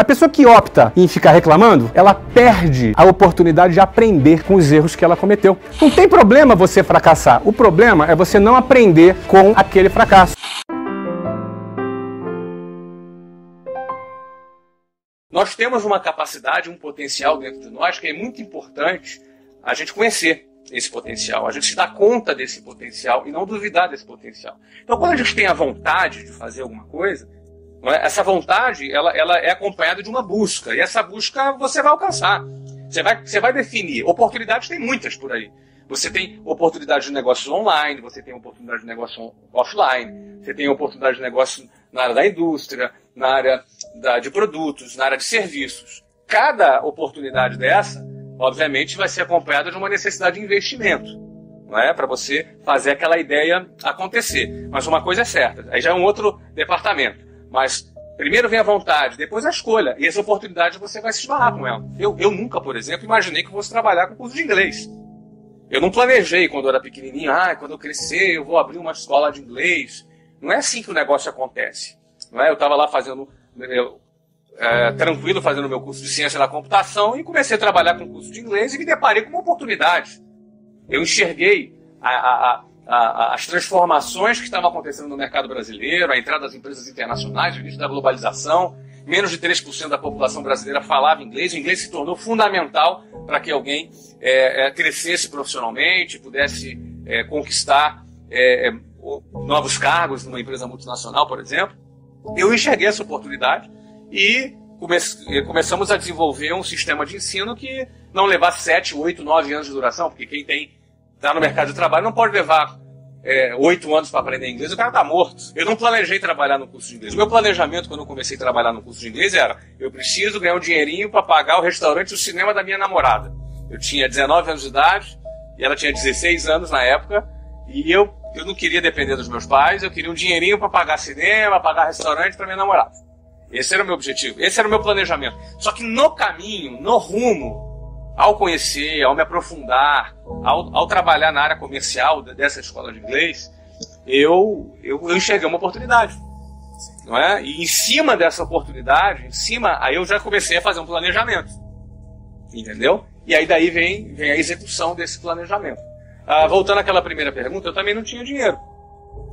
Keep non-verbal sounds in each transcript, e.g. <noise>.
A pessoa que opta em ficar reclamando, ela perde a oportunidade de aprender com os erros que ela cometeu. Não tem problema você fracassar. O problema é você não aprender com aquele fracasso. Nós temos uma capacidade, um potencial dentro de nós que é muito importante a gente conhecer esse potencial, a gente se dar conta desse potencial e não duvidar desse potencial. Então, quando a gente tem a vontade de fazer alguma coisa, é? essa vontade ela, ela é acompanhada de uma busca, e essa busca você vai alcançar. Você vai, você vai definir. Oportunidades tem muitas por aí. Você tem oportunidade de negócio online, você tem oportunidade de negócio offline, você tem oportunidade de negócio na área da indústria, na área da, de produtos, na área de serviços. Cada oportunidade dessa obviamente vai ser acompanhada de uma necessidade de investimento, não é? Para você fazer aquela ideia acontecer. Mas uma coisa é certa, aí já é um outro departamento. Mas primeiro vem a vontade, depois a escolha. E essa oportunidade você vai se esbarrar com ela. Eu, eu nunca, por exemplo, imaginei que fosse trabalhar com curso de inglês. Eu não planejei quando eu era pequenininho, ah, quando eu crescer eu vou abrir uma escola de inglês. Não é assim que o negócio acontece. Não é? Eu estava lá fazendo eu, é, tranquilo fazendo meu curso de ciência da computação e comecei a trabalhar com curso de inglês e me deparei com uma oportunidade. Eu enxerguei a, a, a, as transformações que estavam acontecendo no mercado brasileiro, a entrada das empresas internacionais, o início da globalização. Menos de 3% da população brasileira falava inglês. O inglês se tornou fundamental para que alguém é, é, crescesse profissionalmente, pudesse é, conquistar é, é, novos cargos numa empresa multinacional, por exemplo. Eu enxerguei essa oportunidade e come começamos a desenvolver um sistema de ensino que não levasse 7, 8, 9 anos de duração, porque quem tem está no mercado de trabalho não pode levar é, 8 anos para aprender inglês, o cara está morto. Eu não planejei trabalhar no curso de inglês. O meu planejamento quando eu comecei a trabalhar no curso de inglês era: eu preciso ganhar um dinheirinho para pagar o restaurante e o cinema da minha namorada. Eu tinha 19 anos de idade e ela tinha 16 anos na época, e eu, eu não queria depender dos meus pais, eu queria um dinheirinho para pagar cinema, pagar restaurante para minha namorada. Esse era o meu objetivo, esse era o meu planejamento. Só que no caminho, no rumo, ao conhecer, ao me aprofundar, ao, ao trabalhar na área comercial dessa escola de inglês, eu, eu, eu enxerguei uma oportunidade. Não é? E em cima dessa oportunidade, em cima, aí eu já comecei a fazer um planejamento. Entendeu? E aí daí vem, vem a execução desse planejamento. Ah, voltando àquela primeira pergunta, eu também não tinha dinheiro.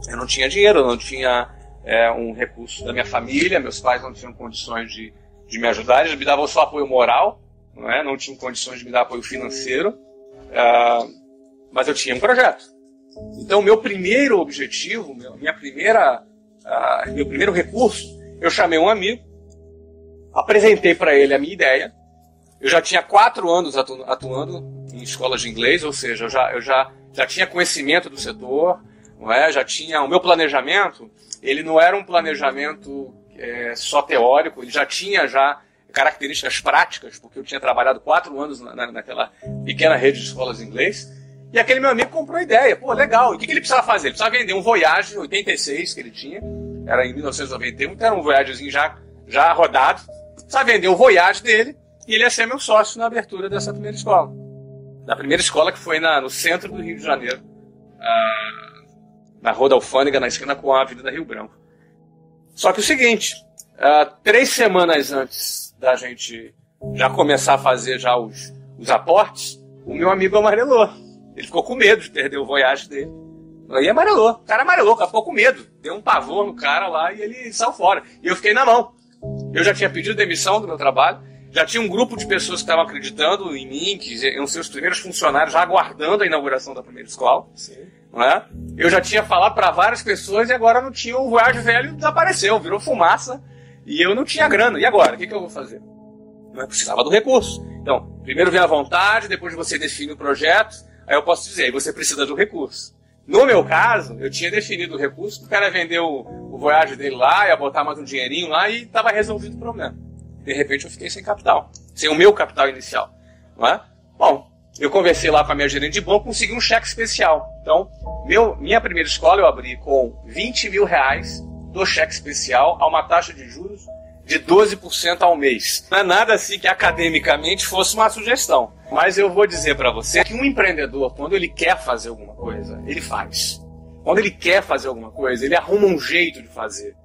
Eu não tinha dinheiro, eu não tinha é, um recurso da minha família, meus pais não tinham condições de, de me ajudar, eles me davam só apoio moral, não, é? não condições de me dar apoio financeiro, é, mas eu tinha um projeto. Então, meu primeiro objetivo, minha primeira, uh, meu primeiro recurso, eu chamei um amigo, apresentei para ele a minha ideia. Eu já tinha quatro anos atu atuando em escolas de inglês, ou seja, eu já, eu já, já tinha conhecimento do setor, não é? já tinha o meu planejamento ele não era um planejamento é, só teórico, ele já tinha já características práticas, porque eu tinha trabalhado quatro anos na, naquela pequena rede de escolas de inglês. E aquele meu amigo comprou a ideia. Pô, legal. E o que, que ele precisava fazer? Ele precisava vender um Voyage 86 que ele tinha. Era em 1991, então era um Voyagezinho já, já rodado. Precisava vender o Voyage dele e ele ia ser meu sócio na abertura dessa primeira escola. Da primeira escola que foi na, no centro do Rio de Janeiro. Ah, na Rua da Alfândega, na esquina com a Avenida Rio Branco. Só que o seguinte, uh, três semanas antes da gente já começar a fazer já os, os aportes, o meu amigo amarelou. Ele ficou com medo de perder o voyage dele. Aí amarelou. O cara amarelou, ficou com medo. Deu um pavor no cara lá e ele saiu fora. E eu fiquei na mão. Eu já tinha pedido demissão do meu trabalho. Já tinha um grupo de pessoas que estavam acreditando em mim, que iam ser os primeiros funcionários, já aguardando a inauguração da primeira escola. Sim. Né? Eu já tinha falado para várias pessoas e agora não tinha o Voyage velho desapareceu, virou fumaça e eu não tinha grana. E agora? O que, que eu vou fazer? Não é precisava do recurso. Então, primeiro vem a vontade, depois você define o projeto, aí eu posso dizer, aí você precisa do recurso. No meu caso, eu tinha definido o recurso, o cara vendeu o, o Voyage dele lá, ia botar mais um dinheirinho lá e estava resolvido o problema. De repente eu fiquei sem capital, sem o meu capital inicial. Não é? Bom, eu conversei lá com a minha gerente de banco, consegui um cheque especial. Então, meu, minha primeira escola eu abri com 20 mil reais do cheque especial a uma taxa de juros de 12% ao mês. Não é nada assim que academicamente fosse uma sugestão. Mas eu vou dizer para você que um empreendedor, quando ele quer fazer alguma coisa, ele faz. Quando ele quer fazer alguma coisa, ele arruma um jeito de fazer.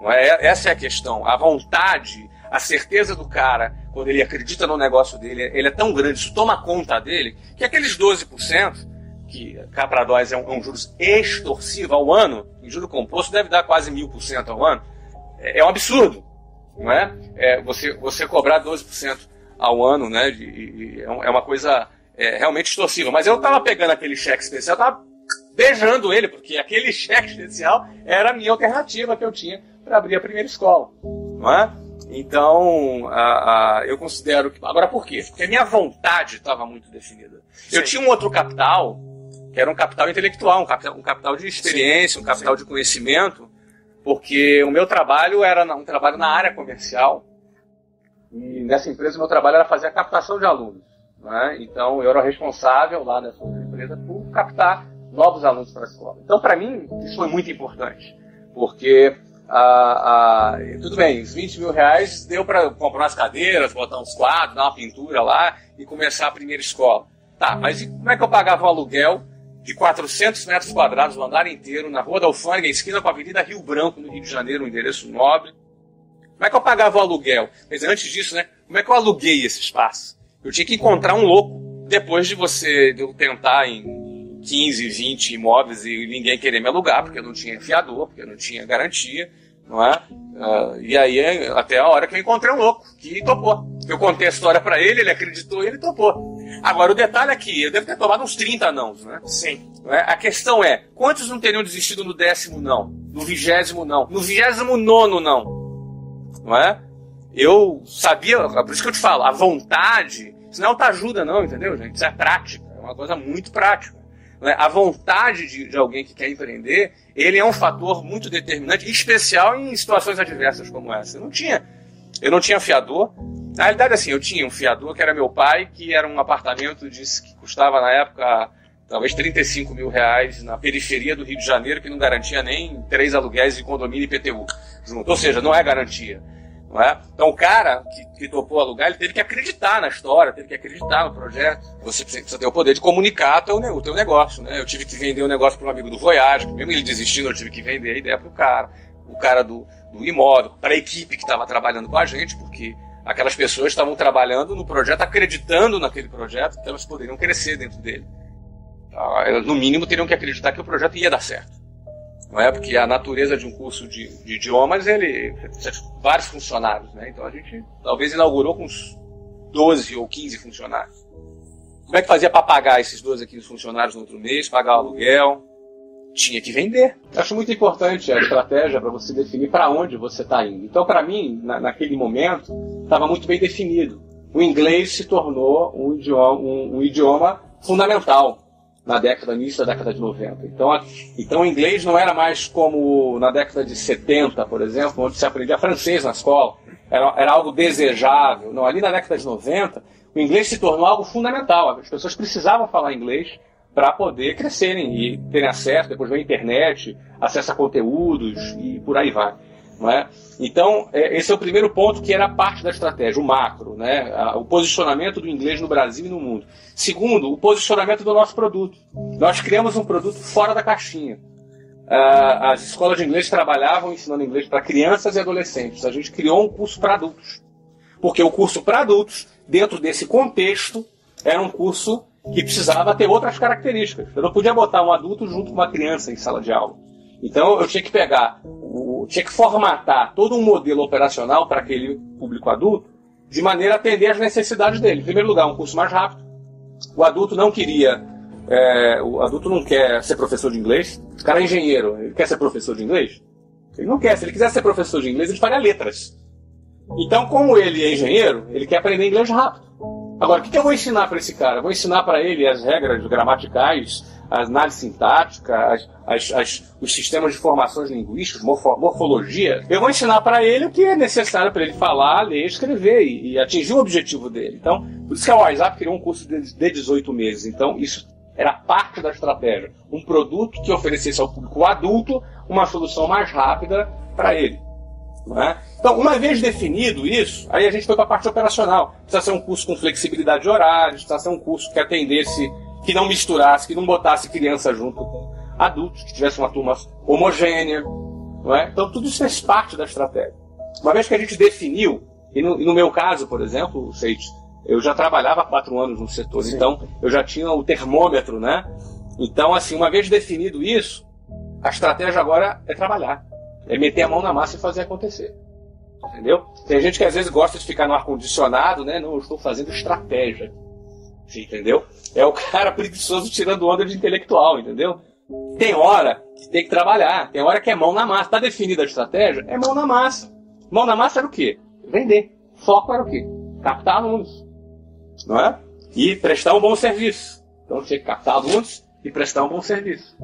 Não é? Essa é a questão. A vontade, a certeza do cara, quando ele acredita no negócio dele, ele é tão grande, isso toma conta dele, que aqueles 12%, que cá para nós é um, é um juros extorsivo ao ano, em juro composto deve dar quase mil por cento ao ano, é, é, um absurdo, não é? é você, você cobrar 12% ao ano, né, de, de, é, é uma coisa é, realmente extorsiva. Mas eu estava pegando aquele cheque especial, estava beijando ele, porque aquele <laughs> cheque especial era a minha alternativa que eu tinha para abrir a primeira escola, não é? Então, a, a, eu considero que. Agora, por quê? Porque a minha vontade estava muito definida. Sim. Eu tinha um outro capital, que era um capital intelectual, um capital, um capital de experiência, Sim. um capital Sim. de conhecimento, porque o meu trabalho era um trabalho na área comercial. E nessa empresa, o meu trabalho era fazer a captação de alunos. Né? Então, eu era responsável lá nessa empresa por captar novos alunos para a escola. Então, para mim, isso foi muito importante, porque ah, ah, tudo bem, os 20 mil reais deu para comprar umas cadeiras, botar uns quadros, dar uma pintura lá e começar a primeira escola. Tá, mas como é que eu pagava o aluguel de 400 metros quadrados, o andar inteiro, na Rua da Alfândega, esquina com a Avenida Rio Branco, no Rio de Janeiro, um endereço nobre? Como é que eu pagava o aluguel? Mas antes disso, né, como é que eu aluguei esse espaço? Eu tinha que encontrar um louco. Depois de você de eu tentar em 15, 20 imóveis e ninguém querer me alugar, porque eu não tinha fiador, porque eu não tinha garantia, não é? Uh, e aí, até a hora que eu encontrei um louco, que topou. Eu contei a história para ele, ele acreditou e ele topou. Agora, o detalhe aqui, eu devo ter tomado uns 30 não, né? Sim. É? A questão é, quantos não teriam desistido no décimo não? No vigésimo não? No vigésimo nono não? Não é? Eu sabia, por isso que eu te falo, a vontade, isso não é ajuda não, entendeu, gente? Isso é prática, é uma coisa muito prática. É? A vontade de, de, alguém que quer empreender, ele é um fator muito determinante, especial em situações adversas como essa. Eu não tinha, eu não tinha fiador. Na realidade, assim, eu tinha um fiador que era meu pai, que era um apartamento de, que custava na época talvez 35 mil reais na periferia do Rio de Janeiro, que não garantia nem três aluguéis de condomínio e IPTU junto. Ou seja, não é garantia. Não é? Então o cara que, que topou alugar, ele teve que acreditar na história, teve que acreditar no projeto. Você precisa ter o poder de comunicar teu, o teu negócio. Né? Eu tive que vender o um negócio para um amigo do Voyage, mesmo ele desistindo, eu tive que vender a ideia para o cara. O cara do, do imóvel, para a equipe que estava trabalhando com a gente, porque aquelas pessoas estavam trabalhando no projeto, acreditando naquele projeto, que elas poderiam crescer dentro dele. Tá? No mínimo, teriam que acreditar que o projeto ia dar certo não é? Porque a natureza de um curso de, de idiomas, ele precisa de vários funcionários, né? Então a gente talvez inaugurou com uns 12 ou 15 funcionários. Como é que fazia para pagar esses 12 aqui funcionários no outro mês, pagar o aluguel? Tinha que vender. Acho muito importante a estratégia para você definir para onde você está indo. Então, para mim, na, naquele momento, estava muito bem definido. O inglês se tornou um idioma, um, um idioma fundamental na década, início da década de 90. Então, então o inglês não era mais como na década de 70, por exemplo, onde se aprendia francês na escola. Era, era algo desejável. Não, ali na década de 90, o inglês se tornou algo fundamental. As pessoas precisavam falar inglês para poder crescerem e terem acesso, depois veio a internet, acesso a conteúdos e por aí vai. É? Então, é, esse é o primeiro ponto que era parte da estratégia, o macro, né? o posicionamento do inglês no Brasil e no mundo. Segundo, o posicionamento do nosso produto. Nós criamos um produto fora da caixinha. As escolas de inglês trabalhavam ensinando inglês para crianças e adolescentes. A gente criou um curso para adultos. Porque o curso para adultos, dentro desse contexto, era um curso que precisava ter outras características. Eu não podia botar um adulto junto com uma criança em sala de aula. Então eu tinha que pegar, tinha que formatar todo um modelo operacional para aquele público adulto, de maneira a atender às necessidades dele. Em primeiro lugar, um curso mais rápido. O adulto não queria, é, o adulto não quer ser professor de inglês. O cara é engenheiro, ele quer ser professor de inglês? Ele não quer. Se ele quiser ser professor de inglês, ele faria letras. Então, como ele é engenheiro, ele quer aprender inglês rápido. Agora, o que eu vou ensinar para esse cara? Vou ensinar para ele as regras gramaticais, a análise sintática, as, as, as, os sistemas de formações linguísticas, morfo, morfologia. Eu vou ensinar para ele o que é necessário para ele falar, ler, escrever e, e, atingir o objetivo dele. Então, por isso que a WhatsApp criou um curso de, de 18 meses. Então, isso era parte da estratégia. Um produto que oferecesse ao público adulto uma solução mais rápida para ele. É? Então, uma vez definido isso, aí a gente foi para a parte operacional. Precisa ser um curso com flexibilidade de horários, precisa ser um curso que atendesse que não misturasse, que não botasse criança junto com adultos, que tivesse uma turma homogênea. É? Então tudo isso faz parte da estratégia. Uma vez que a gente definiu E no, e no meu caso, por exemplo, Seite, eu já trabalhava há quatro anos no setor, Sim. então eu já tinha o termômetro, né? Então, assim, uma vez definido isso, a estratégia agora é trabalhar. É meter a mão na massa e fazer acontecer. Entendeu? Tem gente que às vezes gosta de ficar no ar-condicionado, né? Não, eu estou fazendo estratégia. Entendeu? É o <laughs> cara preguiçoso tirando onda de intelectual, entendeu? Tem hora que tem que trabalhar, tem hora que é mão na massa. Está definida a estratégia? É mão na massa. Mão na massa era o quê? Vender. Foco era o quê? Captar alunos. Não é? E prestar um bom serviço. Então tinha que captar alunos e prestar um bom serviço.